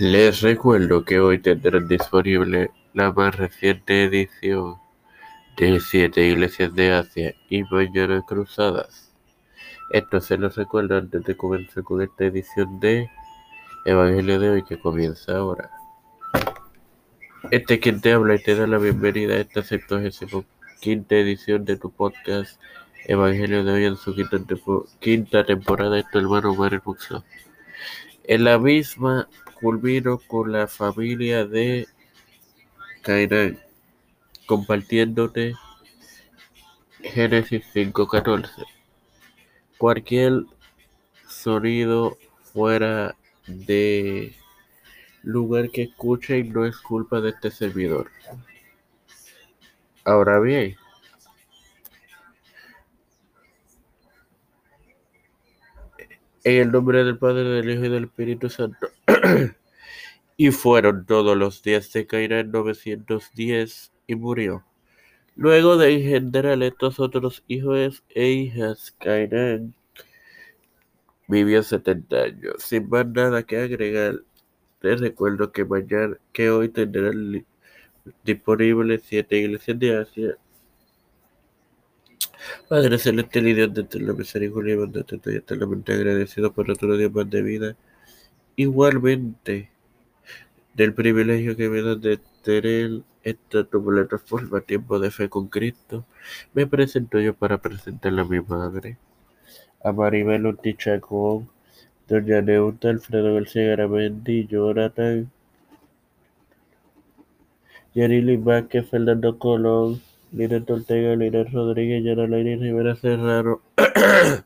Les recuerdo que hoy tendrán disponible la más reciente edición de Siete Iglesias de Asia y Mañana Cruzadas. Esto se los recuerdo antes de comenzar con esta edición de Evangelio de hoy que comienza ahora. Este es quien te habla y te da la bienvenida a esta 75 quinta edición de tu podcast Evangelio de hoy en su quinta, quinta temporada. Esto hermano Mario Muxo. En la misma culmino con la familia de Cainán, compartiéndote Génesis 5.14. Cualquier sonido fuera de lugar que escuchen no es culpa de este servidor. Ahora bien, En el nombre del Padre, del Hijo y del Espíritu Santo. y fueron todos los días de Cairán 910 y murió. Luego de engendrar estos otros hijos e hijas, Cairán vivió 70 años. Sin más nada que agregar, les recuerdo que mañana, que hoy tendrán disponibles siete iglesias de Asia Padre celeste, Dios de la misericordia y te estoy eternamente agradecido por otro día más de vida. Igualmente, del privilegio que me das de tener esta tu plataforma Tiempo de Fe con Cristo, me presento yo para presentar a mi madre, a Maribel Utichacón, Doña Neuta, Alfredo García Garamendi, Jonathan, Yarili Vázquez, Fernando Colón, Lina Ortega, Lina Rodríguez, Yana Laini Rivera Serrano,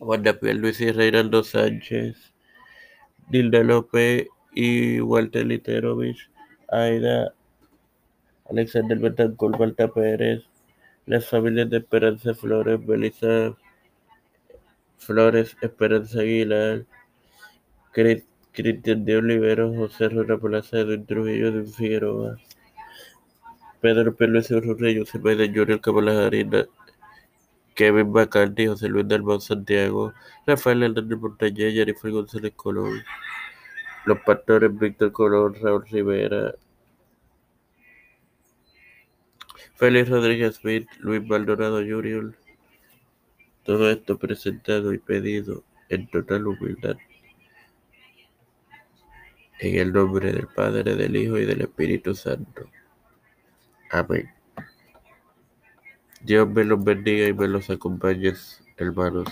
Wanda Luis y Reinaldo Sánchez, Dilda López y Walter Literovich, Aida, Alexander Betancourt, Walter Pérez, las familias de Esperanza Flores, Belisa Flores, Esperanza Aguilar, Cristian de Olivero, José Rona Plaza, Edwin Trujillo de Figueroa. Pedro Pérez Rey, José Maida Junior, Kevin McCarthy, José Luis Dalmau Santiago, Rafael Hernández Montañez, Jennifer González Colón, los pastores Víctor Colón, Raúl Rivera, Félix Rodríguez Smith, Luis Maldonado Junior, todo esto presentado y pedido en total humildad. En el nombre del Padre, del Hijo y del Espíritu Santo. Amén. Dios me los bendiga y me los acompañe, hermanos.